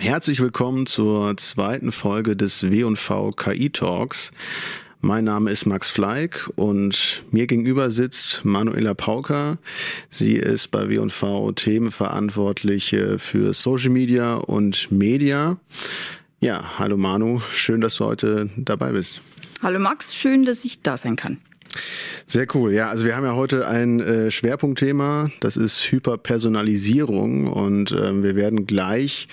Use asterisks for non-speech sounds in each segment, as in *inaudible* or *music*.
Herzlich willkommen zur zweiten Folge des W&V KI Talks. Mein Name ist Max Fleig und mir gegenüber sitzt Manuela Pauker. Sie ist bei W&V Themenverantwortliche für Social Media und Media. Ja, hallo Manu, schön, dass du heute dabei bist. Hallo Max, schön, dass ich da sein kann. Sehr cool. Ja, also wir haben ja heute ein äh, Schwerpunktthema, das ist Hyperpersonalisierung und ähm, wir werden gleich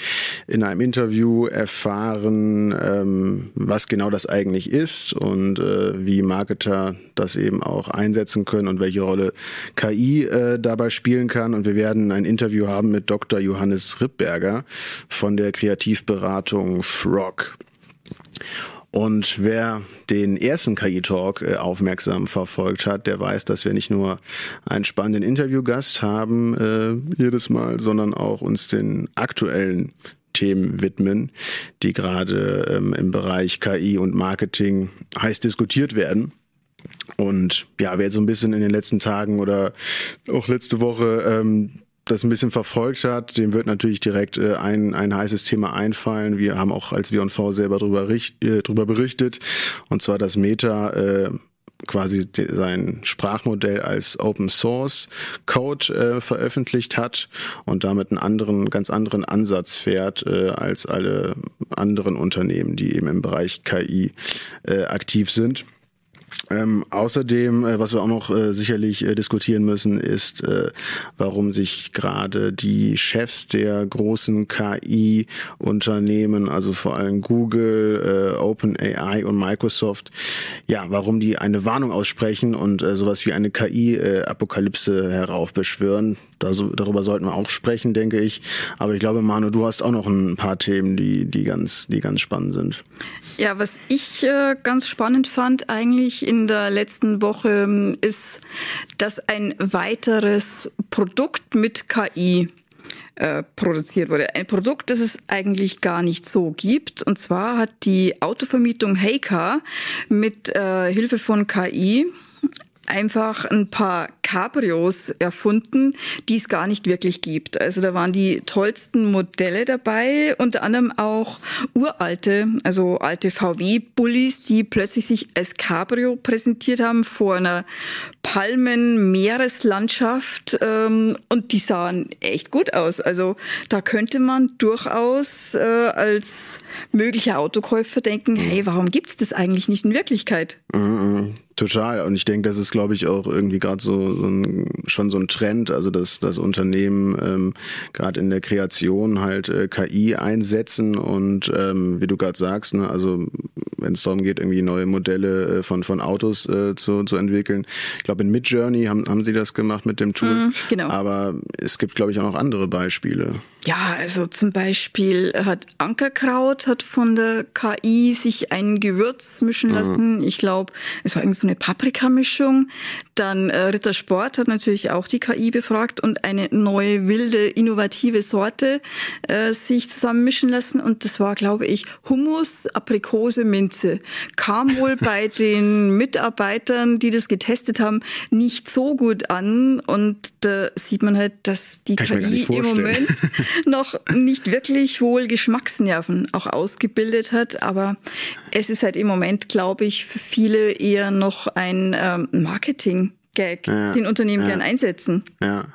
in einem Interview erfahren, ähm, was genau das eigentlich ist und äh, wie Marketer das eben auch einsetzen können und welche Rolle KI äh, dabei spielen kann. Und wir werden ein Interview haben mit Dr. Johannes Rippberger von der Kreativberatung Frog. Und wer den ersten KI-Talk äh, aufmerksam verfolgt hat, der weiß, dass wir nicht nur einen spannenden Interviewgast haben äh, jedes Mal, sondern auch uns den aktuellen Themen widmen, die gerade ähm, im Bereich KI und Marketing heiß diskutiert werden. Und ja, wer so ein bisschen in den letzten Tagen oder auch letzte Woche ähm, das ein bisschen verfolgt hat, dem wird natürlich direkt äh, ein, ein heißes Thema einfallen. Wir haben auch als W&V selber darüber, äh, darüber berichtet, und zwar das Meta äh, quasi sein Sprachmodell als Open Source Code äh, veröffentlicht hat und damit einen anderen, ganz anderen Ansatz fährt äh, als alle anderen Unternehmen, die eben im Bereich KI äh, aktiv sind. Ähm, außerdem, äh, was wir auch noch äh, sicherlich äh, diskutieren müssen, ist, äh, warum sich gerade die Chefs der großen KI-Unternehmen, also vor allem Google, äh, OpenAI und Microsoft, ja, warum die eine Warnung aussprechen und äh, sowas wie eine KI-Apokalypse heraufbeschwören. Da, so, darüber sollten wir auch sprechen, denke ich. Aber ich glaube, Manu, du hast auch noch ein paar Themen, die, die, ganz, die ganz spannend sind. Ja, was ich äh, ganz spannend fand eigentlich in der letzten Woche ähm, ist, dass ein weiteres Produkt mit KI äh, produziert wurde. Ein Produkt, das es eigentlich gar nicht so gibt. Und zwar hat die Autovermietung Heycar mit äh, Hilfe von KI einfach ein paar Cabrios erfunden, die es gar nicht wirklich gibt. Also da waren die tollsten Modelle dabei, unter anderem auch uralte, also alte VW-Bullis, die plötzlich sich als Cabrio präsentiert haben vor einer Palmen-Meereslandschaft ähm, und die sahen echt gut aus. Also da könnte man durchaus äh, als möglicher Autokäufer denken, hey, warum gibt's das eigentlich nicht in Wirklichkeit? Mhm, total. Und ich denke, das ist, glaube ich, auch irgendwie gerade so, so ein, schon so ein Trend, also dass das Unternehmen ähm, gerade in der Kreation halt äh, KI einsetzen und ähm, wie du gerade sagst, ne, also wenn es darum geht, irgendwie neue Modelle äh, von, von Autos äh, zu, zu entwickeln. Ich glaube, in Midjourney haben, haben sie das gemacht mit dem Tool. Mm, genau. Aber es gibt, glaube ich, auch noch andere Beispiele. Ja, also zum Beispiel hat Ankerkraut hat von der KI sich ein Gewürz mischen mhm. lassen. Mm. Ich glaube, es war irgendwie so eine Paprikamischung. Dann äh, Rittersport hat natürlich auch die KI befragt und eine neue, wilde, innovative Sorte äh, sich zusammenmischen lassen. Und das war, glaube ich, Hummus, Aprikose, Minze. Kam wohl *laughs* bei den Mitarbeitern, die das getestet haben, nicht so gut an. Und da sieht man halt, dass die Kann KI im Moment *laughs* noch nicht wirklich wohl Geschmacksnerven auch ausgebildet hat. Aber es ist halt im Moment, glaube ich, für viele eher noch ein ähm, Marketing-Gag, ja, den Unternehmen ja. gern einsetzen. Ja.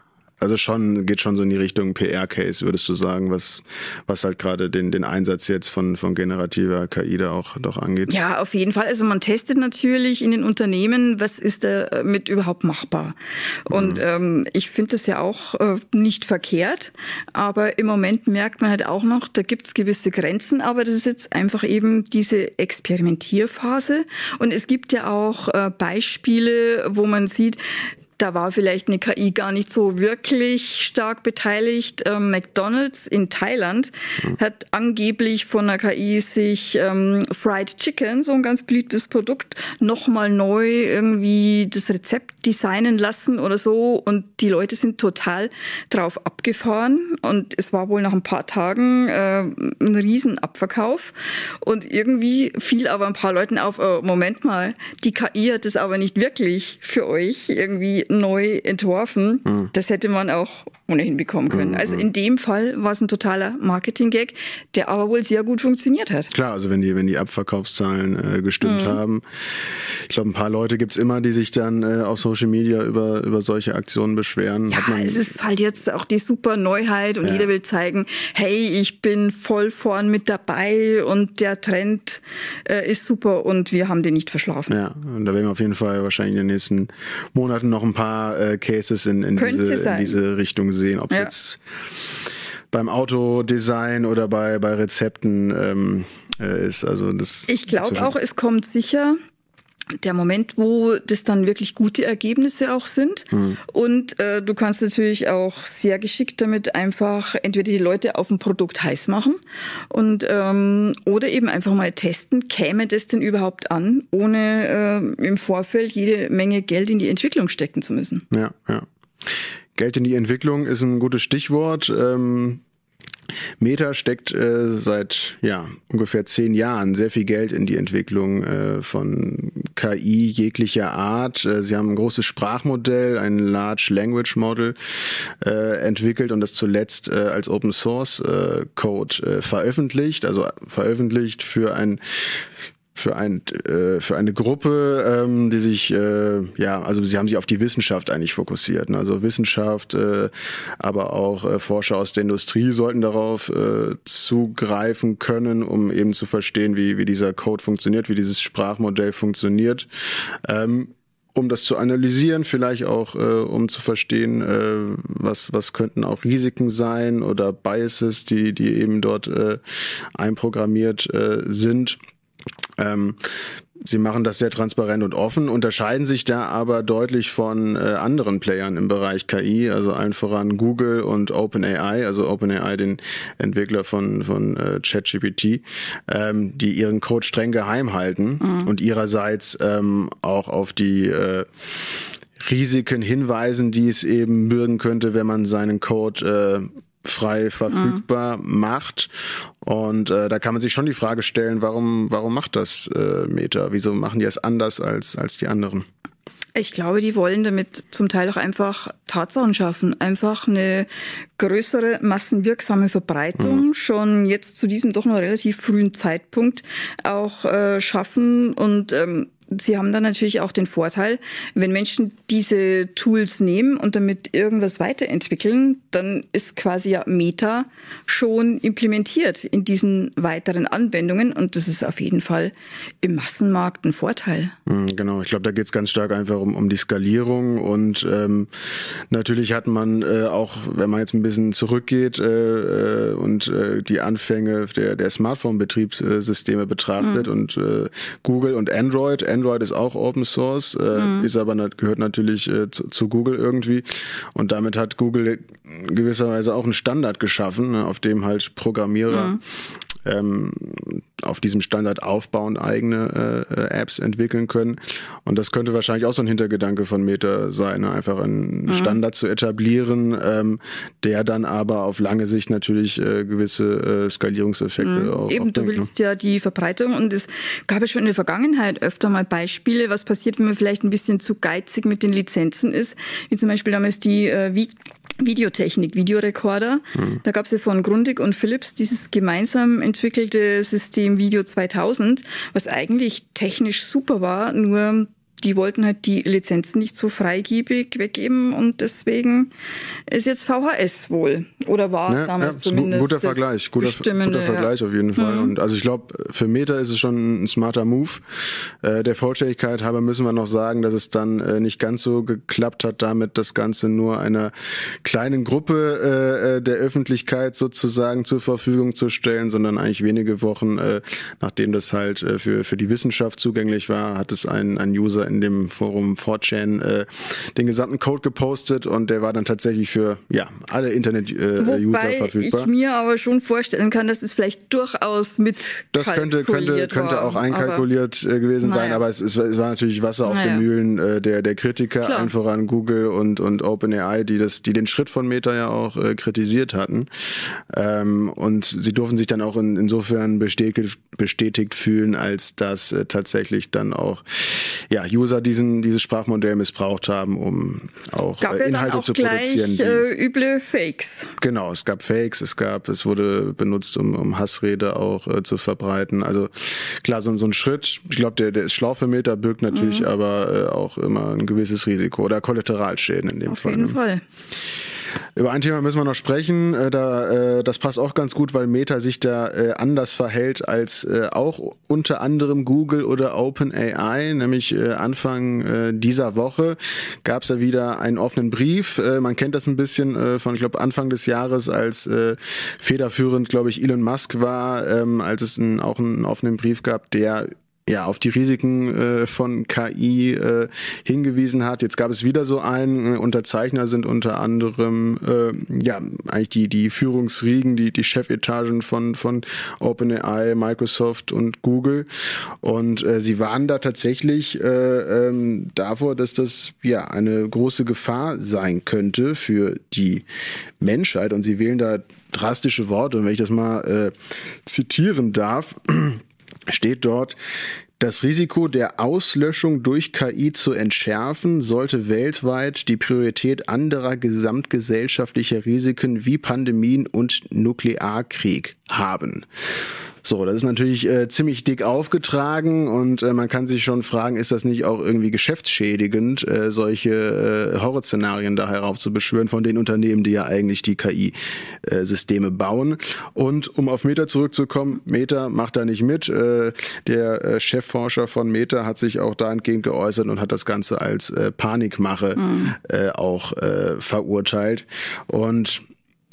Also schon, geht schon so in die Richtung PR-Case, würdest du sagen, was, was halt gerade den, den Einsatz jetzt von, von generativer KI da auch doch angeht? Ja, auf jeden Fall. Also man testet natürlich in den Unternehmen, was ist damit überhaupt machbar. Und mhm. ähm, ich finde das ja auch äh, nicht verkehrt, aber im Moment merkt man halt auch noch, da gibt es gewisse Grenzen, aber das ist jetzt einfach eben diese Experimentierphase. Und es gibt ja auch äh, Beispiele, wo man sieht, da war vielleicht eine KI gar nicht so wirklich stark beteiligt. Ähm, McDonald's in Thailand mhm. hat angeblich von der KI sich ähm, Fried Chicken, so ein ganz beliebtes Produkt, nochmal neu irgendwie das Rezept designen lassen oder so. Und die Leute sind total drauf abgefahren. Und es war wohl nach ein paar Tagen äh, ein Riesenabverkauf. Und irgendwie fiel aber ein paar Leuten auf, oh, Moment mal, die KI hat es aber nicht wirklich für euch irgendwie neu entworfen. Mhm. Das hätte man auch ohnehin bekommen können. Mhm. Also in dem Fall war es ein totaler Marketing-Gag, der aber wohl sehr gut funktioniert hat. Klar, also wenn die, wenn die Abverkaufszahlen äh, gestimmt mhm. haben. Ich glaube, ein paar Leute gibt's immer, die sich dann äh, auf Social Media über, über solche Aktionen beschweren. Ja, es ist halt jetzt auch die super Neuheit und ja. jeder will zeigen, hey, ich bin voll vorn mit dabei und der Trend äh, ist super und wir haben den nicht verschlafen. Ja, und da werden wir auf jeden Fall wahrscheinlich in den nächsten Monaten noch ein paar äh, Cases in, in, diese, in diese Richtung sehen, ob ja. jetzt beim Autodesign oder bei, bei Rezepten ähm, äh, ist. Also das ich glaube auch, es kommt sicher der Moment, wo das dann wirklich gute Ergebnisse auch sind. Mhm. Und äh, du kannst natürlich auch sehr geschickt damit einfach entweder die Leute auf ein Produkt heiß machen und ähm, oder eben einfach mal testen, käme das denn überhaupt an, ohne äh, im Vorfeld jede Menge Geld in die Entwicklung stecken zu müssen. Ja, ja. Geld in die Entwicklung ist ein gutes Stichwort. Ähm Meta steckt äh, seit ja, ungefähr zehn Jahren sehr viel Geld in die Entwicklung äh, von KI jeglicher Art. Äh, sie haben ein großes Sprachmodell, ein Large Language Model äh, entwickelt und das zuletzt äh, als Open Source äh, Code veröffentlicht, also veröffentlicht für ein für ein äh, für eine Gruppe, ähm, die sich äh, ja also sie haben sich auf die Wissenschaft eigentlich fokussiert. Ne? Also Wissenschaft, äh, aber auch äh, Forscher aus der Industrie sollten darauf äh, zugreifen können, um eben zu verstehen, wie wie dieser Code funktioniert, wie dieses Sprachmodell funktioniert. Ähm, um das zu analysieren, vielleicht auch äh, um zu verstehen, äh, was was könnten auch Risiken sein oder Biases, die die eben dort äh, einprogrammiert äh, sind. Ähm, Sie machen das sehr transparent und offen, unterscheiden sich da aber deutlich von äh, anderen Playern im Bereich KI, also allen voran Google und OpenAI, also OpenAI, den Entwickler von, von äh, ChatGPT, ähm, die ihren Code streng geheim halten mhm. und ihrerseits ähm, auch auf die äh, Risiken hinweisen, die es eben bürgen könnte, wenn man seinen Code äh, frei verfügbar mhm. macht. Und äh, da kann man sich schon die Frage stellen, warum, warum macht das äh, Meta? Wieso machen die es anders als, als die anderen? Ich glaube, die wollen damit zum Teil auch einfach Tatsachen schaffen, einfach eine größere massenwirksame Verbreitung mhm. schon jetzt zu diesem doch noch relativ frühen Zeitpunkt auch äh, schaffen und ähm, Sie haben dann natürlich auch den Vorteil, wenn Menschen diese Tools nehmen und damit irgendwas weiterentwickeln, dann ist quasi ja Meta schon implementiert in diesen weiteren Anwendungen und das ist auf jeden Fall im Massenmarkt ein Vorteil. Hm, genau, ich glaube, da geht es ganz stark einfach um, um die Skalierung und ähm, natürlich hat man äh, auch, wenn man jetzt ein bisschen zurückgeht äh, äh und äh, die Anfänge der, der Smartphone-Betriebssysteme betrachtet mhm. und äh, Google und Android, Android Android ist auch Open Source, äh, mhm. ist aber gehört natürlich äh, zu, zu, Google irgendwie. Und damit hat Google gewisserweise auch einen Standard geschaffen, ne, auf dem halt Programmierer mhm ähm, auf diesem Standard aufbauend eigene äh, Apps entwickeln können. Und das könnte wahrscheinlich auch so ein Hintergedanke von Meta sein, ne? einfach einen mhm. Standard zu etablieren, ähm, der dann aber auf lange Sicht natürlich äh, gewisse äh, Skalierungseffekte mhm. auch Eben, auch du bringt, willst ne? ja die Verbreitung und es gab ja schon in der Vergangenheit öfter mal Beispiele, was passiert, wenn man vielleicht ein bisschen zu geizig mit den Lizenzen ist, wie zum Beispiel damals die äh, Videotechnik, Videorekorder. Mhm. Da gab es ja von Grundig und Philips dieses gemeinsam entwickelte System Video 2000, was eigentlich technisch super war, nur die wollten halt die Lizenzen nicht so freigebig weggeben und deswegen ist jetzt VHS wohl oder war ja, damals ja, zumindest. Guter Vergleich, guter, guter Vergleich ja. auf jeden Fall. Mhm. Und also ich glaube, für Meta ist es schon ein smarter Move. Äh, der Vollständigkeit halber müssen wir noch sagen, dass es dann äh, nicht ganz so geklappt hat, damit das Ganze nur einer kleinen Gruppe äh, äh der Öffentlichkeit sozusagen zur Verfügung zu stellen, sondern eigentlich wenige Wochen, äh, nachdem das halt äh, für, für die Wissenschaft zugänglich war, hat es ein, ein User in dem Forum 4chan äh, den gesamten Code gepostet und der war dann tatsächlich für ja alle Internet-User äh, verfügbar. ich mir aber schon vorstellen kann, dass es vielleicht durchaus mit Das könnte könnte könnte auch einkalkuliert aber, äh, gewesen naja. sein, aber es, es, war natürlich Wasser auf naja. den Mühlen äh, der der Kritiker, Klar. allen voran Google und und OpenAI, die das die den Schritt von Meta ja auch äh, kritisiert hatten. Ähm, und sie durften sich dann auch in, insofern bestätigt bestätigt fühlen, als dass äh, tatsächlich dann auch ja, User diesen, dieses Sprachmodell missbraucht haben, um auch gab äh, Inhalte auch zu gleich, produzieren. Die, äh, üble Fakes. Genau, es gab Fakes, es gab, es wurde benutzt, um, um Hassrede auch äh, zu verbreiten. Also klar, so, so ein Schritt, ich glaube, der, der ist schlau Meta, birgt natürlich mhm. aber äh, auch immer ein gewisses Risiko oder Kollateralschäden in dem Auf Fall. Auf jeden ne? Fall. Über ein Thema müssen wir noch sprechen. Äh, da, äh, das passt auch ganz gut, weil Meta sich da äh, anders verhält als äh, auch unter anderem Google oder OpenAI. Nämlich äh, Anfang äh, dieser Woche gab es ja wieder einen offenen Brief. Äh, man kennt das ein bisschen äh, von, ich glaube, Anfang des Jahres, als äh, federführend, glaube ich, Elon Musk war, ähm, als es einen, auch einen offenen Brief gab, der ja, auf die Risiken äh, von KI äh, hingewiesen hat. Jetzt gab es wieder so einen. Äh, Unterzeichner sind unter anderem äh, ja eigentlich die die Führungsriegen, die die Chefetagen von von OpenAI, Microsoft und Google. Und äh, sie waren da tatsächlich äh, ähm, davor, dass das ja eine große Gefahr sein könnte für die Menschheit. Und sie wählen da drastische Worte. Und wenn ich das mal äh, zitieren darf steht dort, das Risiko der Auslöschung durch KI zu entschärfen sollte weltweit die Priorität anderer gesamtgesellschaftlicher Risiken wie Pandemien und Nuklearkrieg haben. So, das ist natürlich äh, ziemlich dick aufgetragen und äh, man kann sich schon fragen, ist das nicht auch irgendwie geschäftsschädigend, äh, solche äh, Horrorszenarien da heraufzubeschwören von den Unternehmen, die ja eigentlich die KI-Systeme äh, bauen. Und um auf Meta zurückzukommen, Meta macht da nicht mit. Äh, der äh, Chefforscher von Meta hat sich auch dahingehend geäußert und hat das Ganze als äh, Panikmache mhm. äh, auch äh, verurteilt. Und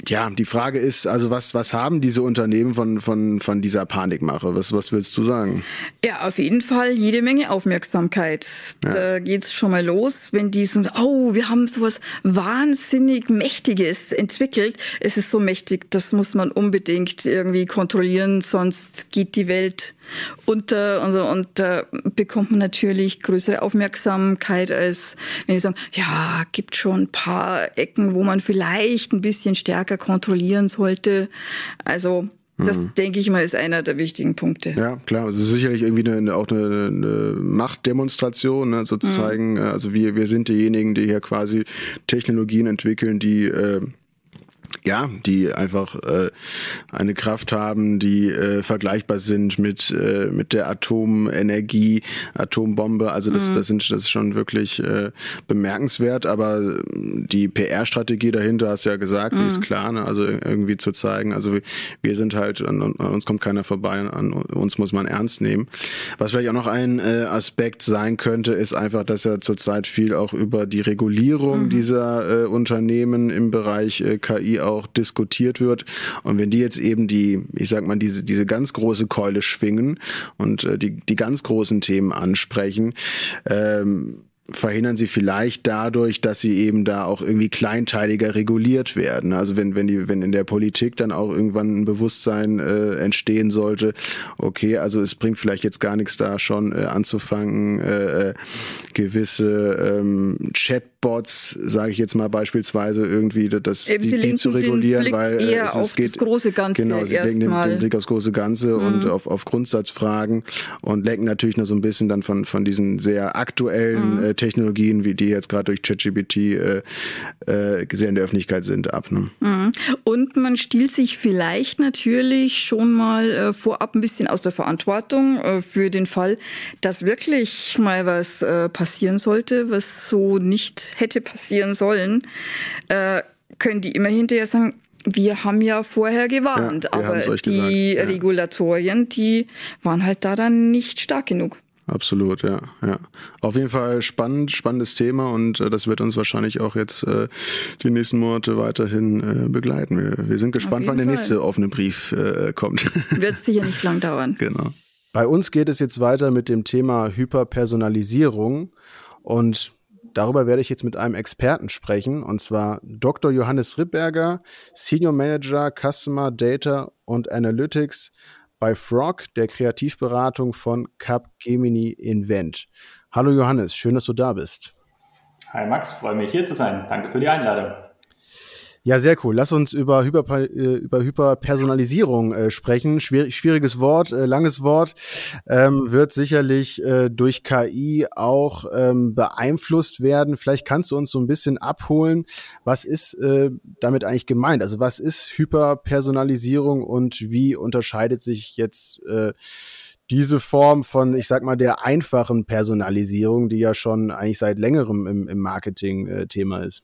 ja, die Frage ist, also was, was haben diese Unternehmen von, von, von dieser Panikmache? Was, was willst du sagen? Ja, auf jeden Fall jede Menge Aufmerksamkeit. Ja. Da geht's schon mal los, wenn die so, oh, wir haben sowas wahnsinnig Mächtiges entwickelt. Es ist so mächtig, das muss man unbedingt irgendwie kontrollieren, sonst geht die Welt unter und so. Und da bekommt man natürlich größere Aufmerksamkeit, als wenn die sagen, ja, gibt schon ein paar Ecken, wo man vielleicht ein bisschen stärker kontrollieren sollte. Also das mhm. denke ich mal ist einer der wichtigen Punkte. Ja, klar. Es ist sicherlich irgendwie eine, auch eine, eine Machtdemonstration, ne, so zu mhm. zeigen, also wir, wir sind diejenigen, die hier quasi Technologien entwickeln, die äh, ja, die einfach äh, eine Kraft haben, die äh, vergleichbar sind mit äh, mit der Atomenergie, Atombombe. Also das, mhm. das sind das ist schon wirklich äh, bemerkenswert. Aber die PR-Strategie dahinter, hast du ja gesagt, mhm. die ist mhm. klar. Ne? Also irgendwie zu zeigen, also wir sind halt an, an uns kommt keiner vorbei, an uns muss man ernst nehmen. Was vielleicht auch noch ein äh, Aspekt sein könnte, ist einfach, dass ja zurzeit viel auch über die Regulierung mhm. dieser äh, Unternehmen im Bereich äh, KI auch diskutiert wird. Und wenn die jetzt eben die, ich sag mal, diese, diese ganz große Keule schwingen und äh, die, die ganz großen Themen ansprechen, ähm, verhindern sie vielleicht dadurch, dass sie eben da auch irgendwie kleinteiliger reguliert werden. Also wenn wenn die wenn in der Politik dann auch irgendwann ein Bewusstsein äh, entstehen sollte, okay, also es bringt vielleicht jetzt gar nichts da schon äh, anzufangen, äh, äh gewisse ähm, Chatbots, sage ich jetzt mal beispielsweise irgendwie, das die, die zu regulieren, weil äh, es, es geht große Ganze genau, sie legen den, den, Blick aufs große Ganze mhm. und auf auf Grundsatzfragen und lenken natürlich noch so ein bisschen dann von von diesen sehr aktuellen mhm. äh, Technologien, wie die jetzt gerade durch ChatGPT äh, äh, sehr in der Öffentlichkeit sind, ab. Ne? Mhm. Und man stiehlt sich vielleicht natürlich schon mal äh, vorab ein bisschen aus der Verantwortung äh, für den Fall, dass wirklich mal was äh, passieren sollte, was so nicht hätte passieren sollen. Äh, können die immer hinterher sagen, wir haben ja vorher gewarnt, ja, aber die ja. Regulatorien, die waren halt da dann nicht stark genug. Absolut, ja, ja. Auf jeden Fall spannend, spannendes Thema und äh, das wird uns wahrscheinlich auch jetzt äh, die nächsten Monate weiterhin äh, begleiten. Wir, wir sind gespannt, wann der Fall. nächste offene Brief äh, kommt. *laughs* Wird sicher nicht lang dauern. Genau. Bei uns geht es jetzt weiter mit dem Thema Hyperpersonalisierung und Darüber werde ich jetzt mit einem Experten sprechen, und zwar Dr. Johannes Rippberger, Senior Manager Customer Data und Analytics bei Frog, der Kreativberatung von Capgemini Invent. Hallo Johannes, schön, dass du da bist. Hi Max, freue mich hier zu sein. Danke für die Einladung. Ja, sehr cool. Lass uns über, Hyper, äh, über Hyperpersonalisierung äh, sprechen. Schwierig, schwieriges Wort, äh, langes Wort, ähm, wird sicherlich äh, durch KI auch ähm, beeinflusst werden. Vielleicht kannst du uns so ein bisschen abholen, was ist äh, damit eigentlich gemeint? Also was ist Hyperpersonalisierung und wie unterscheidet sich jetzt äh, diese Form von, ich sag mal, der einfachen Personalisierung, die ja schon eigentlich seit längerem im, im Marketing äh, Thema ist?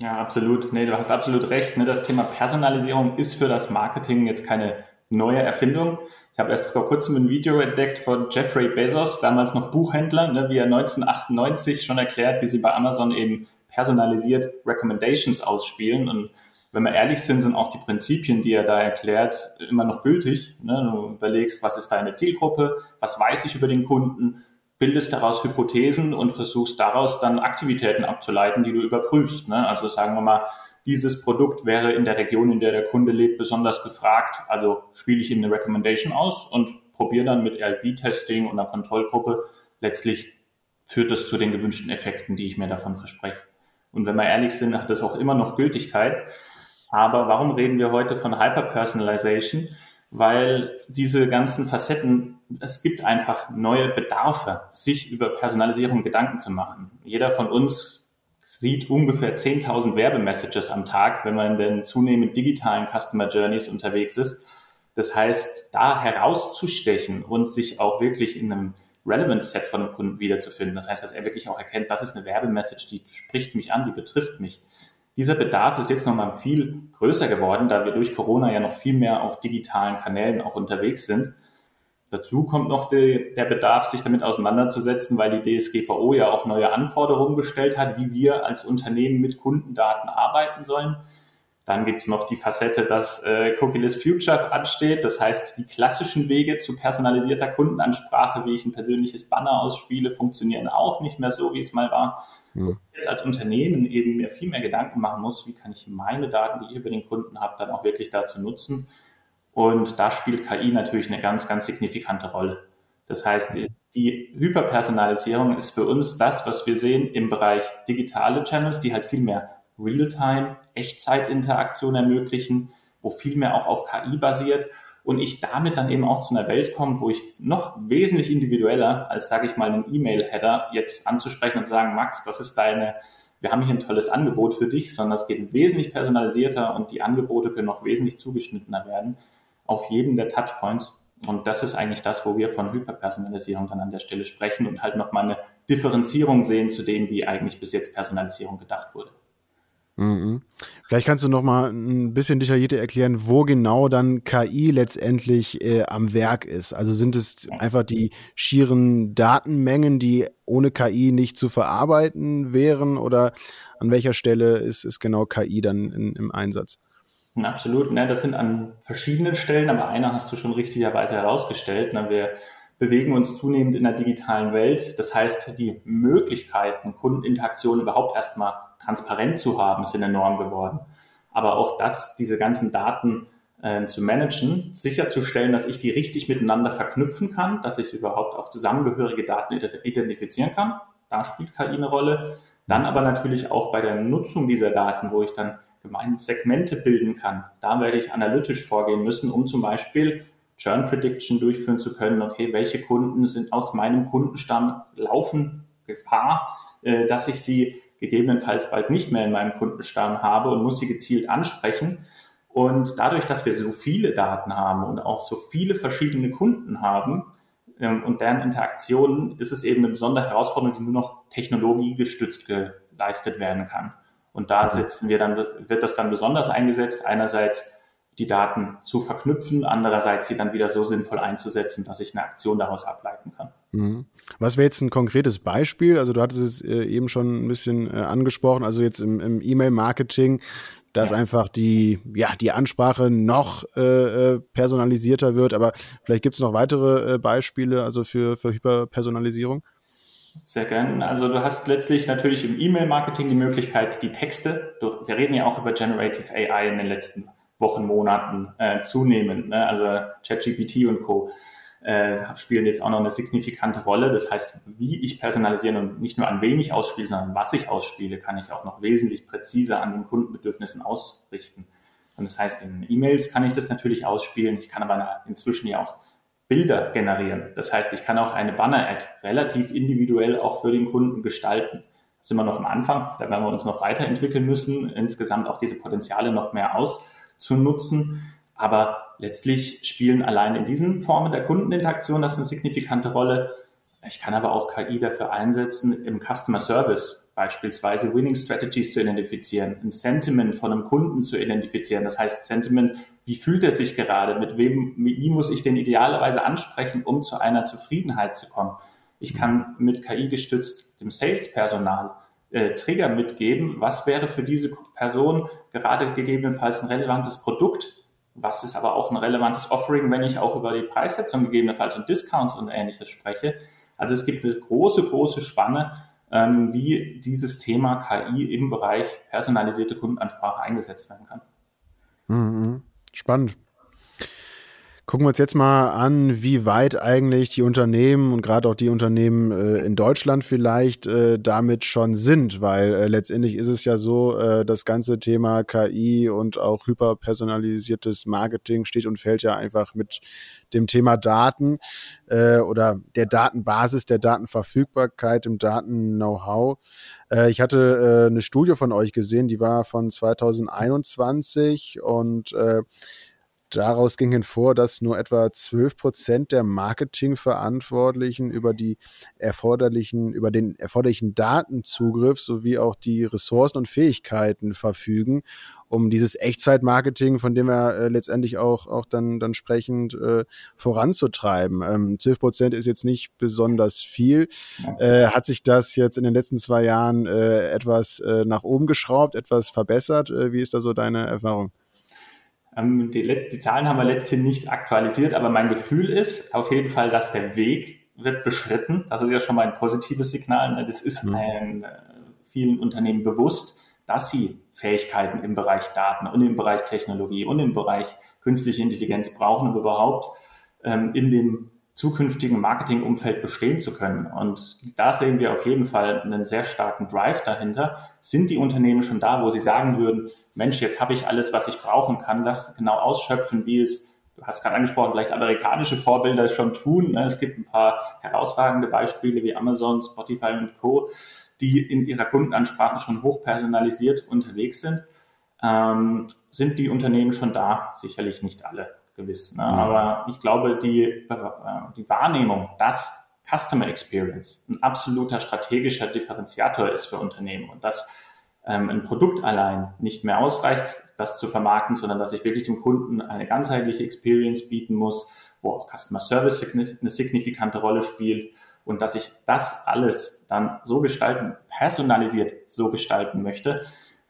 Ja, absolut. Nee, du hast absolut recht. Ne? Das Thema Personalisierung ist für das Marketing jetzt keine neue Erfindung. Ich habe erst vor kurzem ein Video entdeckt von Jeffrey Bezos, damals noch Buchhändler, ne, wie er 1998 schon erklärt, wie sie bei Amazon eben personalisiert Recommendations ausspielen. Und wenn wir ehrlich sind, sind auch die Prinzipien, die er da erklärt, immer noch gültig. Ne? Du überlegst, was ist deine Zielgruppe, was weiß ich über den Kunden, bildest daraus Hypothesen und versuchst daraus dann Aktivitäten abzuleiten, die du überprüfst. Ne? Also sagen wir mal, dieses Produkt wäre in der Region, in der der Kunde lebt, besonders gefragt. Also spiele ich ihm eine Recommendation aus und probiere dann mit RB-Testing und einer Kontrollgruppe. Letztlich führt das zu den gewünschten Effekten, die ich mir davon verspreche. Und wenn wir ehrlich sind, hat das auch immer noch Gültigkeit. Aber warum reden wir heute von Hyperpersonalization? Weil diese ganzen Facetten, es gibt einfach neue Bedarfe, sich über Personalisierung Gedanken zu machen. Jeder von uns sieht ungefähr 10.000 Werbemessages am Tag, wenn man in den zunehmend digitalen Customer Journeys unterwegs ist. Das heißt, da herauszustechen und sich auch wirklich in einem Relevant Set von einem Kunden wiederzufinden. Das heißt, dass er wirklich auch erkennt, das ist eine Werbemessage, die spricht mich an, die betrifft mich. Dieser Bedarf ist jetzt nochmal viel größer geworden, da wir durch Corona ja noch viel mehr auf digitalen Kanälen auch unterwegs sind. Dazu kommt noch die, der Bedarf, sich damit auseinanderzusetzen, weil die DSGVO ja auch neue Anforderungen gestellt hat, wie wir als Unternehmen mit Kundendaten arbeiten sollen. Dann gibt es noch die Facette, dass äh, Cookieless Future ansteht. Das heißt, die klassischen Wege zu personalisierter Kundenansprache, wie ich ein persönliches Banner ausspiele, funktionieren auch nicht mehr so, wie es mal war. Mhm. Jetzt als Unternehmen eben mir viel mehr Gedanken machen muss, wie kann ich meine Daten, die ich über den Kunden habe, dann auch wirklich dazu nutzen. Und da spielt KI natürlich eine ganz, ganz signifikante Rolle. Das heißt, die Hyperpersonalisierung ist für uns das, was wir sehen im Bereich digitale Channels, die halt viel mehr Realtime, Echtzeitinteraktion ermöglichen, wo viel mehr auch auf KI basiert und ich damit dann eben auch zu einer Welt komme, wo ich noch wesentlich individueller als, sage ich mal, einen E-Mail-Header jetzt anzusprechen und sagen, Max, das ist deine, wir haben hier ein tolles Angebot für dich, sondern es geht wesentlich personalisierter und die Angebote können noch wesentlich zugeschnittener werden auf jeden der Touchpoints. Und das ist eigentlich das, wo wir von Hyperpersonalisierung dann an der Stelle sprechen und halt nochmal eine Differenzierung sehen zu dem, wie eigentlich bis jetzt Personalisierung gedacht wurde. Mhm. Vielleicht kannst du noch mal ein bisschen detaillierter erklären, wo genau dann KI letztendlich äh, am Werk ist. Also sind es einfach die schieren Datenmengen, die ohne KI nicht zu verarbeiten wären oder an welcher Stelle ist, ist genau KI dann in, im Einsatz? Absolut, ne, das sind an verschiedenen Stellen, aber einer hast du schon richtigerweise herausgestellt. Ne, wir bewegen uns zunehmend in der digitalen Welt. Das heißt, die Möglichkeiten, Kundeninteraktion überhaupt erstmal transparent zu haben, sind enorm geworden. Aber auch das, diese ganzen Daten äh, zu managen, sicherzustellen, dass ich die richtig miteinander verknüpfen kann, dass ich überhaupt auch zusammengehörige Daten identifizieren kann. Da spielt KI eine Rolle. Dann aber natürlich auch bei der Nutzung dieser Daten, wo ich dann gemeine Segmente bilden kann. Da werde ich analytisch vorgehen müssen, um zum Beispiel Churn Prediction durchführen zu können. Okay, welche Kunden sind aus meinem Kundenstamm laufen Gefahr, äh, dass ich sie gegebenenfalls bald nicht mehr in meinem Kundenstamm habe und muss sie gezielt ansprechen. Und dadurch, dass wir so viele Daten haben und auch so viele verschiedene Kunden haben ähm, und deren Interaktionen, ist es eben eine besondere Herausforderung, die nur noch technologiegestützt geleistet werden kann. Und da setzen wir dann, wird das dann besonders eingesetzt. Einerseits die Daten zu verknüpfen, andererseits sie dann wieder so sinnvoll einzusetzen, dass ich eine Aktion daraus ableiten kann. Mhm. Was wäre jetzt ein konkretes Beispiel? Also du hattest es äh, eben schon ein bisschen äh, angesprochen, also jetzt im, im E-Mail-Marketing, dass ja. einfach die, ja, die Ansprache noch äh, äh personalisierter wird, aber vielleicht gibt es noch weitere Beispiele also für, für Hyperpersonalisierung? Sehr gerne. Also du hast letztlich natürlich im E-Mail-Marketing die Möglichkeit, die Texte, wir reden ja auch über Generative AI in den letzten Wochen, Monaten äh, zunehmend, ne? also ChatGPT und Co. äh, spielen jetzt auch noch eine signifikante Rolle. Das heißt, wie ich personalisieren und nicht nur an wen ich ausspiele, sondern was ich ausspiele, kann ich auch noch wesentlich präziser an den Kundenbedürfnissen ausrichten. Und das heißt, in E-Mails kann ich das natürlich ausspielen. Ich kann aber inzwischen ja auch Bilder generieren. Das heißt, ich kann auch eine Banner-Ad relativ individuell auch für den Kunden gestalten. Sind wir noch am Anfang, da werden wir uns noch weiterentwickeln müssen, insgesamt auch diese Potenziale noch mehr auszunutzen. Aber letztlich spielen allein in diesen Formen der Kundeninteraktion das eine signifikante Rolle. Ich kann aber auch KI dafür einsetzen, im Customer Service beispielsweise Winning Strategies zu identifizieren, ein Sentiment von einem Kunden zu identifizieren. Das heißt, Sentiment, wie fühlt er sich gerade, mit wem, wie muss ich den idealerweise ansprechen, um zu einer Zufriedenheit zu kommen. Ich kann mit KI gestützt dem Sales-Personal äh, Trigger mitgeben, was wäre für diese Person gerade gegebenenfalls ein relevantes Produkt, was ist aber auch ein relevantes Offering, wenn ich auch über die Preissetzung gegebenenfalls und Discounts und ähnliches spreche. Also es gibt eine große, große Spanne, ähm, wie dieses Thema KI im Bereich personalisierte Kundenansprache eingesetzt werden kann. Mhm. Spannend. Gucken wir uns jetzt mal an, wie weit eigentlich die Unternehmen und gerade auch die Unternehmen äh, in Deutschland vielleicht äh, damit schon sind, weil äh, letztendlich ist es ja so, äh, das ganze Thema KI und auch hyperpersonalisiertes Marketing steht und fällt ja einfach mit dem Thema Daten äh, oder der Datenbasis, der Datenverfügbarkeit, dem Daten-Know-how. Äh, ich hatte eine Studie von euch gesehen, die war von 2021 und Daraus ging hervor, dass nur etwa 12 Prozent der Marketingverantwortlichen über die erforderlichen, über den erforderlichen Datenzugriff sowie auch die Ressourcen und Fähigkeiten verfügen, um dieses Echtzeitmarketing, von dem wir äh, letztendlich auch, auch dann, dann sprechend äh, voranzutreiben. Ähm, 12 Prozent ist jetzt nicht besonders viel. Äh, hat sich das jetzt in den letzten zwei Jahren äh, etwas äh, nach oben geschraubt, etwas verbessert? Äh, wie ist da so deine Erfahrung? Ähm, die, die, Zahlen haben wir letzthin nicht aktualisiert, aber mein Gefühl ist auf jeden Fall, dass der Weg wird beschritten. Das ist ja schon mal ein positives Signal. Ne? Das ist mhm. ein, äh, vielen Unternehmen bewusst, dass sie Fähigkeiten im Bereich Daten und im Bereich Technologie und im Bereich künstliche Intelligenz brauchen, um überhaupt ähm, in dem zukünftigen Marketingumfeld bestehen zu können. Und da sehen wir auf jeden Fall einen sehr starken Drive dahinter. Sind die Unternehmen schon da, wo sie sagen würden, Mensch, jetzt habe ich alles, was ich brauchen kann, das genau ausschöpfen, wie es, du hast gerade angesprochen, vielleicht amerikanische Vorbilder schon tun. Ne? Es gibt ein paar herausragende Beispiele wie Amazon, Spotify und Co., die in ihrer Kundenansprache schon hochpersonalisiert unterwegs sind. Ähm, sind die Unternehmen schon da? Sicherlich nicht alle gewiss. Ne? Mhm. Aber ich glaube, die, äh, die Wahrnehmung, dass Customer Experience ein absoluter strategischer Differenziator ist für Unternehmen und dass ähm, ein Produkt allein nicht mehr ausreicht, das zu vermarkten, sondern dass ich wirklich dem Kunden eine ganzheitliche Experience bieten muss, wo auch Customer Service eine signifikante Rolle spielt und dass ich das alles dann so gestalten, personalisiert so gestalten möchte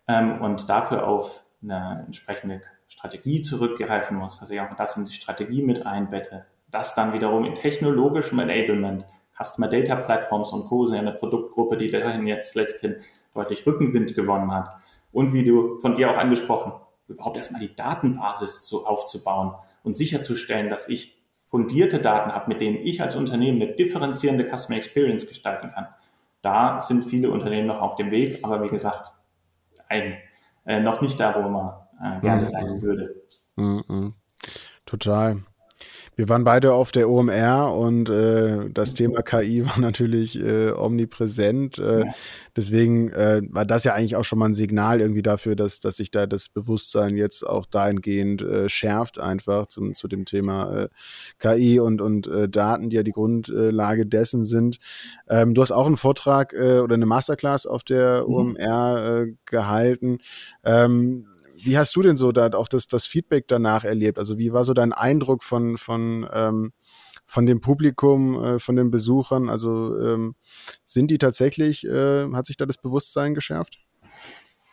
ähm, und dafür auf eine entsprechende Strategie zurückgreifen muss, dass ich auch das in die Strategie mit einbette. Das dann wiederum in technologischem Enablement, Customer Data Platforms und Co. sind eine Produktgruppe, die dahin jetzt letzthin deutlich Rückenwind gewonnen hat. Und wie du von dir auch angesprochen, überhaupt erstmal die Datenbasis zu, aufzubauen und sicherzustellen, dass ich fundierte Daten habe, mit denen ich als Unternehmen eine differenzierende Customer Experience gestalten kann. Da sind viele Unternehmen noch auf dem Weg, aber wie gesagt, ein, äh, noch nicht da, wo man äh, gerne mhm. sein würde. Mhm. Total. Wir waren beide auf der OMR und äh, das Thema KI *laughs* war natürlich äh, omnipräsent. Äh, ja. Deswegen äh, war das ja eigentlich auch schon mal ein Signal irgendwie dafür, dass, dass sich da das Bewusstsein jetzt auch dahingehend äh, schärft, einfach zum, zu dem Thema äh, KI und, und äh, Daten, die ja die Grundlage dessen sind. Ähm, du hast auch einen Vortrag äh, oder eine Masterclass auf der mhm. OMR äh, gehalten. Ähm, wie hast du denn so da auch das, das Feedback danach erlebt? Also wie war so dein Eindruck von, von, ähm, von dem Publikum, äh, von den Besuchern? Also ähm, sind die tatsächlich, äh, hat sich da das Bewusstsein geschärft?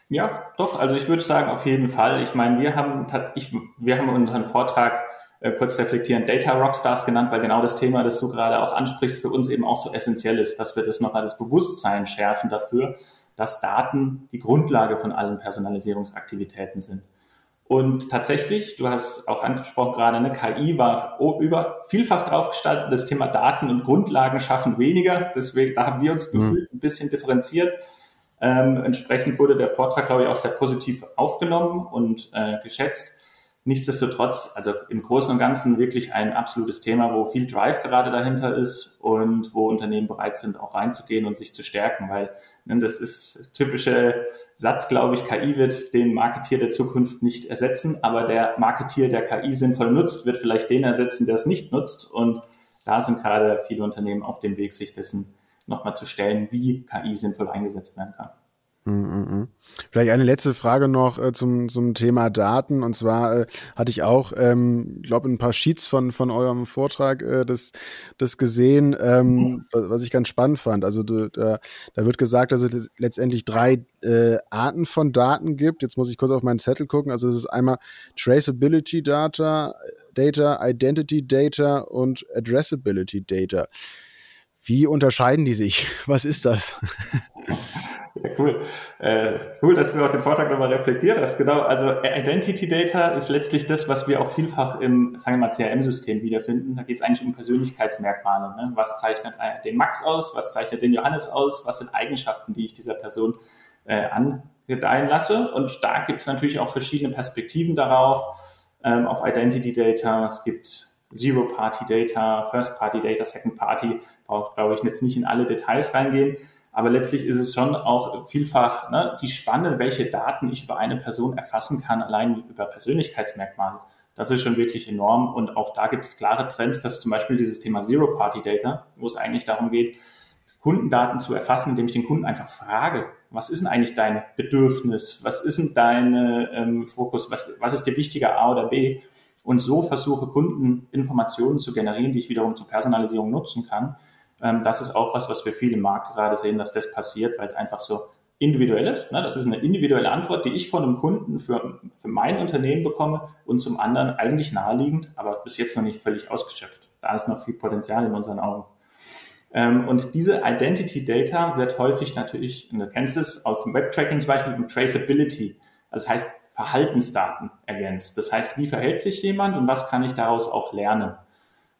Ja, doch. Also ich würde sagen, auf jeden Fall. Ich meine, wir haben, ich, wir haben unseren Vortrag äh, kurz reflektieren Data Rockstars genannt, weil genau das Thema, das du gerade auch ansprichst, für uns eben auch so essentiell ist, dass wir das nochmal das Bewusstsein schärfen dafür, dass Daten die Grundlage von allen Personalisierungsaktivitäten sind. Und tatsächlich, du hast auch angesprochen gerade, eine KI war über vielfach draufgestaltet, das Thema Daten und Grundlagen schaffen weniger. Deswegen, da haben wir uns mhm. gefühlt ein bisschen differenziert. Ähm, entsprechend wurde der Vortrag, glaube ich, auch sehr positiv aufgenommen und äh, geschätzt. Nichtsdestotrotz, also im Großen und Ganzen wirklich ein absolutes Thema, wo viel Drive gerade dahinter ist und wo Unternehmen bereit sind, auch reinzugehen und sich zu stärken, weil ne, das ist typische Satz, glaube ich, KI wird den Marketier der Zukunft nicht ersetzen, aber der Marketier, der KI sinnvoll nutzt, wird vielleicht den ersetzen, der es nicht nutzt. Und da sind gerade viele Unternehmen auf dem Weg, sich dessen nochmal zu stellen, wie KI sinnvoll eingesetzt werden kann. Mm, mm, mm. Vielleicht eine letzte Frage noch äh, zum, zum Thema Daten. Und zwar äh, hatte ich auch, ähm, glaube ein paar Sheets von, von eurem Vortrag äh, das, das gesehen, ähm, was ich ganz spannend fand. Also da, da wird gesagt, dass es letztendlich drei äh, Arten von Daten gibt. Jetzt muss ich kurz auf meinen Zettel gucken. Also es ist einmal Traceability Data, Data, Identity Data und Addressability Data. Wie unterscheiden die sich? *laughs* Was ist das? *laughs* Ja, cool. Äh, cool, dass du auch den Vortrag nochmal reflektiert hast. Genau, also Identity Data ist letztlich das, was wir auch vielfach im, sagen wir mal, CRM-System wiederfinden. Da geht es eigentlich um Persönlichkeitsmerkmale. Ne? Was zeichnet den Max aus? Was zeichnet den Johannes aus? Was sind Eigenschaften, die ich dieser Person äh, angedeihen lasse? Und da gibt es natürlich auch verschiedene Perspektiven darauf, ähm, auf Identity Data. Es gibt Zero-Party-Data, First-Party-Data, Second-Party. Brauche, ich, jetzt nicht in alle Details reingehen. Aber letztlich ist es schon auch vielfach ne, die Spanne, welche Daten ich über eine Person erfassen kann, allein über Persönlichkeitsmerkmale. Das ist schon wirklich enorm. Und auch da gibt es klare Trends, dass zum Beispiel dieses Thema Zero-Party-Data, wo es eigentlich darum geht, Kundendaten zu erfassen, indem ich den Kunden einfach frage, was ist denn eigentlich dein Bedürfnis? Was ist denn dein ähm, Fokus? Was, was ist dir wichtiger, A oder B? Und so versuche Kunden Informationen zu generieren, die ich wiederum zur Personalisierung nutzen kann ähm, das ist auch was, was wir viel im Markt gerade sehen, dass das passiert, weil es einfach so individuell ist. Ne? Das ist eine individuelle Antwort, die ich von einem Kunden für, für mein Unternehmen bekomme und zum anderen eigentlich naheliegend, aber bis jetzt noch nicht völlig ausgeschöpft. Da ist noch viel Potenzial in unseren Augen. Ähm, und diese Identity Data wird häufig natürlich, und du kennst es aus dem Web-Tracking zum Beispiel, mit Traceability. Das heißt, Verhaltensdaten ergänzt. Das heißt, wie verhält sich jemand und was kann ich daraus auch lernen?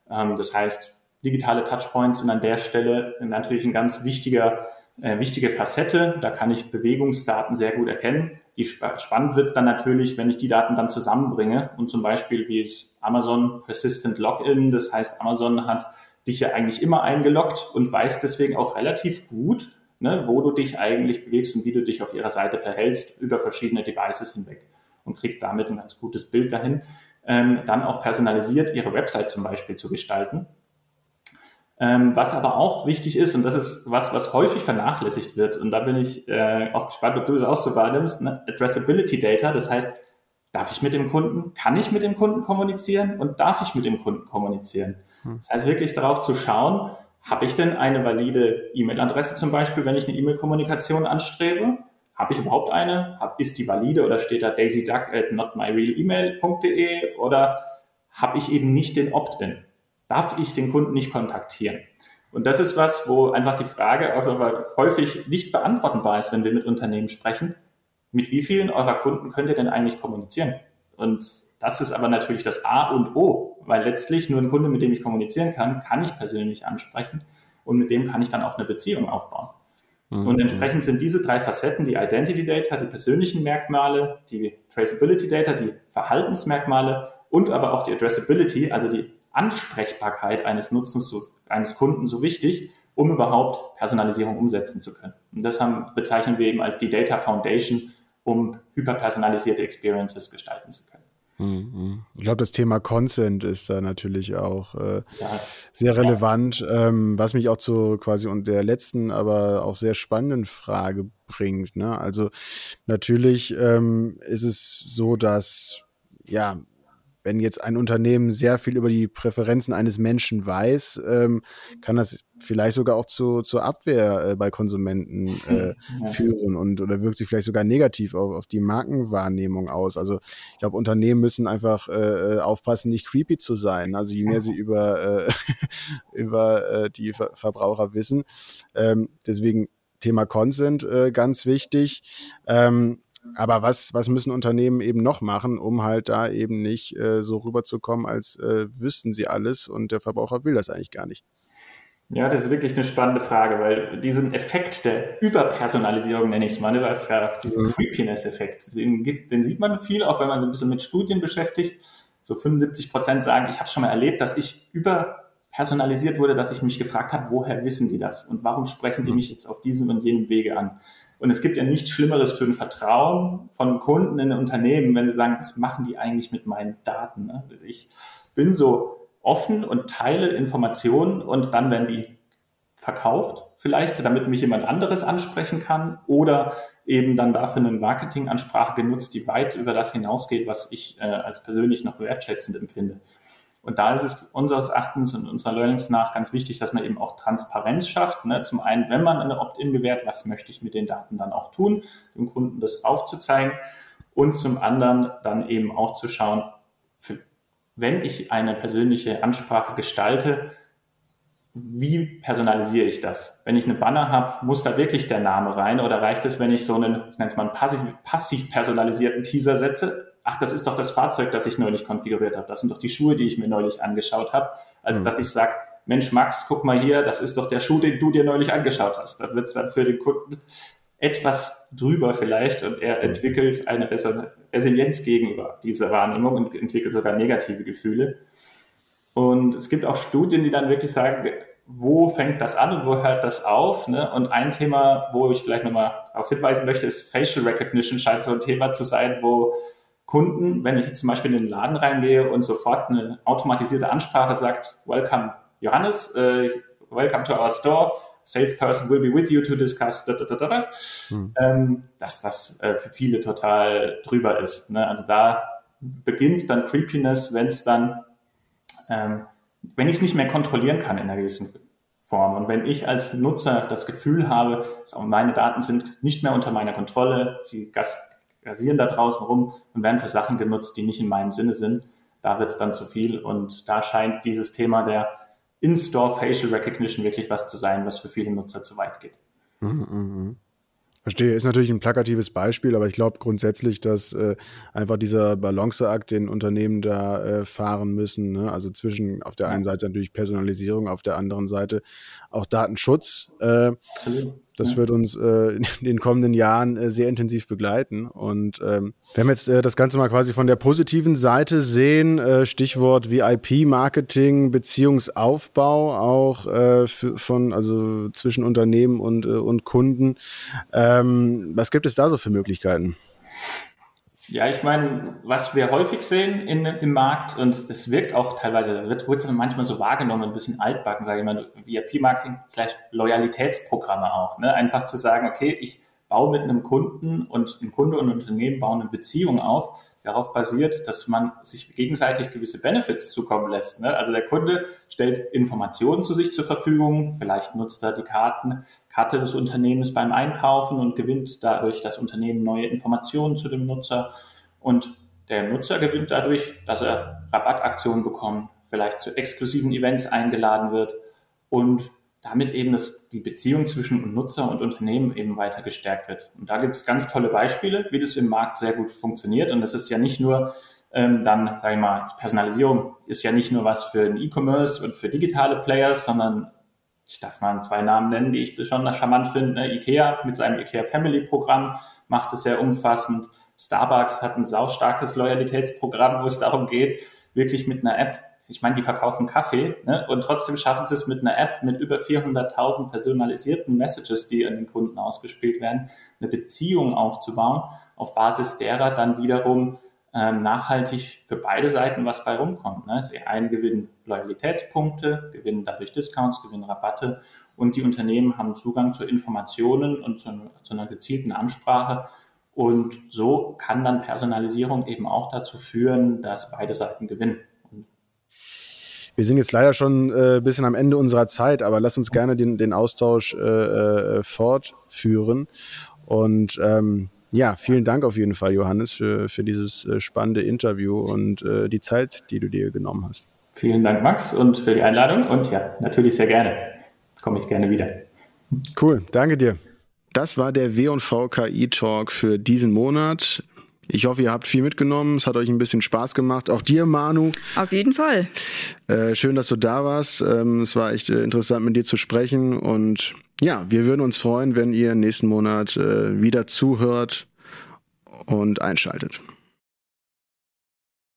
Ähm, das heißt, digitale Touchpoints sind an der Stelle natürlich ein ganz wichtiger, äh, wichtige Facette. Da kann ich Bewegungsdaten sehr gut erkennen. Die sp spannend wird es dann natürlich, wenn ich die Daten dann zusammenbringe und zum Beispiel wie es Amazon Persistent Login, das heißt Amazon hat dich ja eigentlich immer eingeloggt und weiß deswegen auch relativ gut, ne, wo du dich eigentlich bewegst und wie du dich auf ihrer Seite verhältst über verschiedene Devices hinweg und kriegt damit ein ganz gutes Bild dahin. Ähm, dann auch personalisiert ihre Website zum Beispiel zu gestalten. Ähm, was aber auch wichtig ist, und das ist was, was häufig vernachlässigt wird, und da bin ich äh, auch gespannt, ob du das auch so wahrnimmst, ne? Addressability Data, das heißt, darf ich mit dem Kunden, kann ich mit dem Kunden kommunizieren und darf ich mit dem Kunden kommunizieren? Hm. Das heißt, wirklich darauf zu schauen, habe ich denn eine valide E-Mail-Adresse zum Beispiel, wenn ich eine E-Mail-Kommunikation anstrebe? Habe ich überhaupt eine? Ist die valide oder steht da daisyduck at notmyrealemail.de oder habe ich eben nicht den Opt-in? Darf ich den Kunden nicht kontaktieren? Und das ist was, wo einfach die Frage auch häufig nicht beantwortbar ist, wenn wir mit Unternehmen sprechen. Mit wie vielen eurer Kunden könnt ihr denn eigentlich kommunizieren? Und das ist aber natürlich das A und O, weil letztlich nur ein Kunde, mit dem ich kommunizieren kann, kann ich persönlich ansprechen und mit dem kann ich dann auch eine Beziehung aufbauen. Mhm. Und entsprechend sind diese drei Facetten, die Identity Data, die persönlichen Merkmale, die Traceability Data, die Verhaltensmerkmale und aber auch die Addressability, also die Ansprechbarkeit eines Nutzens, so, eines Kunden so wichtig, um überhaupt Personalisierung umsetzen zu können. Und das haben, bezeichnen wir eben als die Data Foundation, um hyperpersonalisierte Experiences gestalten zu können. Mhm. Ich glaube, das Thema Consent ist da natürlich auch äh, ja. sehr relevant, ja. ähm, was mich auch zu quasi und der letzten, aber auch sehr spannenden Frage bringt. Ne? Also natürlich ähm, ist es so, dass ja wenn jetzt ein Unternehmen sehr viel über die Präferenzen eines Menschen weiß, ähm, kann das vielleicht sogar auch zu, zur Abwehr äh, bei Konsumenten äh, *laughs* führen und oder wirkt sich vielleicht sogar negativ auf, auf die Markenwahrnehmung aus. Also ich glaube, Unternehmen müssen einfach äh, aufpassen, nicht creepy zu sein. Also je mehr sie über, äh, *laughs* über äh, die Ver Verbraucher wissen. Ähm, deswegen Thema Consent äh, ganz wichtig. Ähm, aber was, was müssen Unternehmen eben noch machen, um halt da eben nicht äh, so rüberzukommen, als äh, wüssten sie alles und der Verbraucher will das eigentlich gar nicht? Ja, das ist wirklich eine spannende Frage, weil diesen Effekt der Überpersonalisierung, nenne ich es mal, ne, das ist ja diesen mhm. Creepiness-Effekt, den, den sieht man viel, auch wenn man sich ein bisschen mit Studien beschäftigt. So 75 Prozent sagen, ich habe es schon mal erlebt, dass ich überpersonalisiert wurde, dass ich mich gefragt habe, woher wissen die das und warum sprechen die mhm. mich jetzt auf diesem und jenem Wege an? Und es gibt ja nichts Schlimmeres für ein Vertrauen von Kunden in Unternehmen, wenn sie sagen, was machen die eigentlich mit meinen Daten? Ne? Ich bin so offen und teile Informationen und dann werden die verkauft, vielleicht, damit mich jemand anderes ansprechen kann oder eben dann dafür eine Marketingansprache genutzt, die weit über das hinausgeht, was ich äh, als persönlich noch wertschätzend empfinde. Und da ist es unseres Erachtens und unserer Learnings nach ganz wichtig, dass man eben auch Transparenz schafft. Ne? Zum einen, wenn man eine Opt-in gewährt, was möchte ich mit den Daten dann auch tun, dem Kunden das aufzuzeigen und zum anderen dann eben auch zu schauen, wenn ich eine persönliche Ansprache gestalte, wie personalisiere ich das? Wenn ich eine Banner habe, muss da wirklich der Name rein oder reicht es, wenn ich so einen, ich nenne es mal einen passiv, passiv personalisierten Teaser setze? Ach, das ist doch das Fahrzeug, das ich neulich konfiguriert habe. Das sind doch die Schuhe, die ich mir neulich angeschaut habe. Als mhm. dass ich sage, Mensch, Max, guck mal hier, das ist doch der Schuh, den du dir neulich angeschaut hast. Das wird es dann für den Kunden etwas drüber vielleicht und er mhm. entwickelt eine Resilienz gegenüber dieser Wahrnehmung und entwickelt sogar negative Gefühle. Und es gibt auch Studien, die dann wirklich sagen, wo fängt das an und wo hört das auf? Ne? Und ein Thema, wo ich vielleicht nochmal darauf hinweisen möchte, ist Facial Recognition scheint so ein Thema zu sein, wo Kunden, wenn ich zum Beispiel in den Laden reingehe und sofort eine automatisierte Ansprache sagt, Welcome Johannes, uh, welcome to our store, salesperson will be with you to discuss, da, da, da, da, hm. ähm, dass das äh, für viele total drüber ist. Ne? Also da beginnt dann Creepiness, wenn es dann, ähm, wenn ich es nicht mehr kontrollieren kann in einer gewissen Form. Und wenn ich als Nutzer das Gefühl habe, meine Daten sind nicht mehr unter meiner Kontrolle, sie gasieren da draußen rum und werden für Sachen genutzt, die nicht in meinem Sinne sind, da wird es dann zu viel. Und da scheint dieses Thema der in-Store Facial Recognition wirklich was zu sein, was für viele Nutzer zu weit geht. Mhm, mh. Verstehe, ist natürlich ein plakatives Beispiel, aber ich glaube grundsätzlich, dass äh, einfach dieser Balanceakt, den Unternehmen da äh, fahren müssen, ne? also zwischen auf der einen Seite natürlich Personalisierung, auf der anderen Seite auch Datenschutz. Äh, das ja. wird uns äh, *laughs* in den kommenden Jahren äh, sehr intensiv begleiten. Und ähm, wenn wir jetzt äh, das Ganze mal quasi von der positiven Seite sehen, äh, Stichwort VIP-Marketing, Beziehungsaufbau auch äh, für, von also zwischen Unternehmen und, äh, und Kunden. Ähm, was gibt es da so für Möglichkeiten? Ja, ich meine, was wir häufig sehen in, im Markt und es wirkt auch teilweise, wird, wird manchmal so wahrgenommen, ein bisschen altbacken, sage ich mal, VIP-Marketing slash Loyalitätsprogramme auch. Ne? Einfach zu sagen, okay, ich baue mit einem Kunden und ein Kunde und ein Unternehmen bauen eine Beziehung auf, darauf basiert, dass man sich gegenseitig gewisse Benefits zukommen lässt. Ne? Also der Kunde stellt Informationen zu sich zur Verfügung, vielleicht nutzt er die Karten, Karte des Unternehmens beim Einkaufen und gewinnt dadurch das Unternehmen neue Informationen zu dem Nutzer. Und der Nutzer gewinnt dadurch, dass er Rabattaktionen bekommt, vielleicht zu exklusiven Events eingeladen wird und damit eben das, die Beziehung zwischen Nutzer und Unternehmen eben weiter gestärkt wird. Und da gibt es ganz tolle Beispiele, wie das im Markt sehr gut funktioniert. Und das ist ja nicht nur ähm, dann, sage ich mal, Personalisierung ist ja nicht nur was für den E-Commerce und für digitale Players, sondern ich darf mal zwei Namen nennen, die ich besonders charmant finde. Ne? IKEA mit seinem IKEA Family Programm macht es sehr umfassend. Starbucks hat ein saustarkes Loyalitätsprogramm, wo es darum geht, wirklich mit einer App ich meine, die verkaufen Kaffee ne? und trotzdem schaffen sie es mit einer App mit über 400.000 personalisierten Messages, die an den Kunden ausgespielt werden, eine Beziehung aufzubauen, auf Basis derer dann wiederum ähm, nachhaltig für beide Seiten was bei rumkommt. Ne? Sie einen gewinnen Loyalitätspunkte, gewinnen dadurch Discounts, gewinnen Rabatte und die Unternehmen haben Zugang zu Informationen und zu, zu einer gezielten Ansprache. Und so kann dann Personalisierung eben auch dazu führen, dass beide Seiten gewinnen. Wir sind jetzt leider schon ein äh, bisschen am Ende unserer Zeit, aber lass uns gerne den, den Austausch äh, äh, fortführen. Und ähm, ja, vielen Dank auf jeden Fall, Johannes, für, für dieses äh, spannende Interview und äh, die Zeit, die du dir genommen hast. Vielen Dank, Max, und für die Einladung. Und ja, natürlich sehr gerne. Komme ich gerne wieder. Cool, danke dir. das war der W&V KI Talk für diesen Monat. Ich hoffe, ihr habt viel mitgenommen. Es hat euch ein bisschen Spaß gemacht. Auch dir, Manu. Auf jeden Fall. Äh, schön, dass du da warst. Ähm, es war echt äh, interessant, mit dir zu sprechen. Und ja, wir würden uns freuen, wenn ihr nächsten Monat äh, wieder zuhört und einschaltet.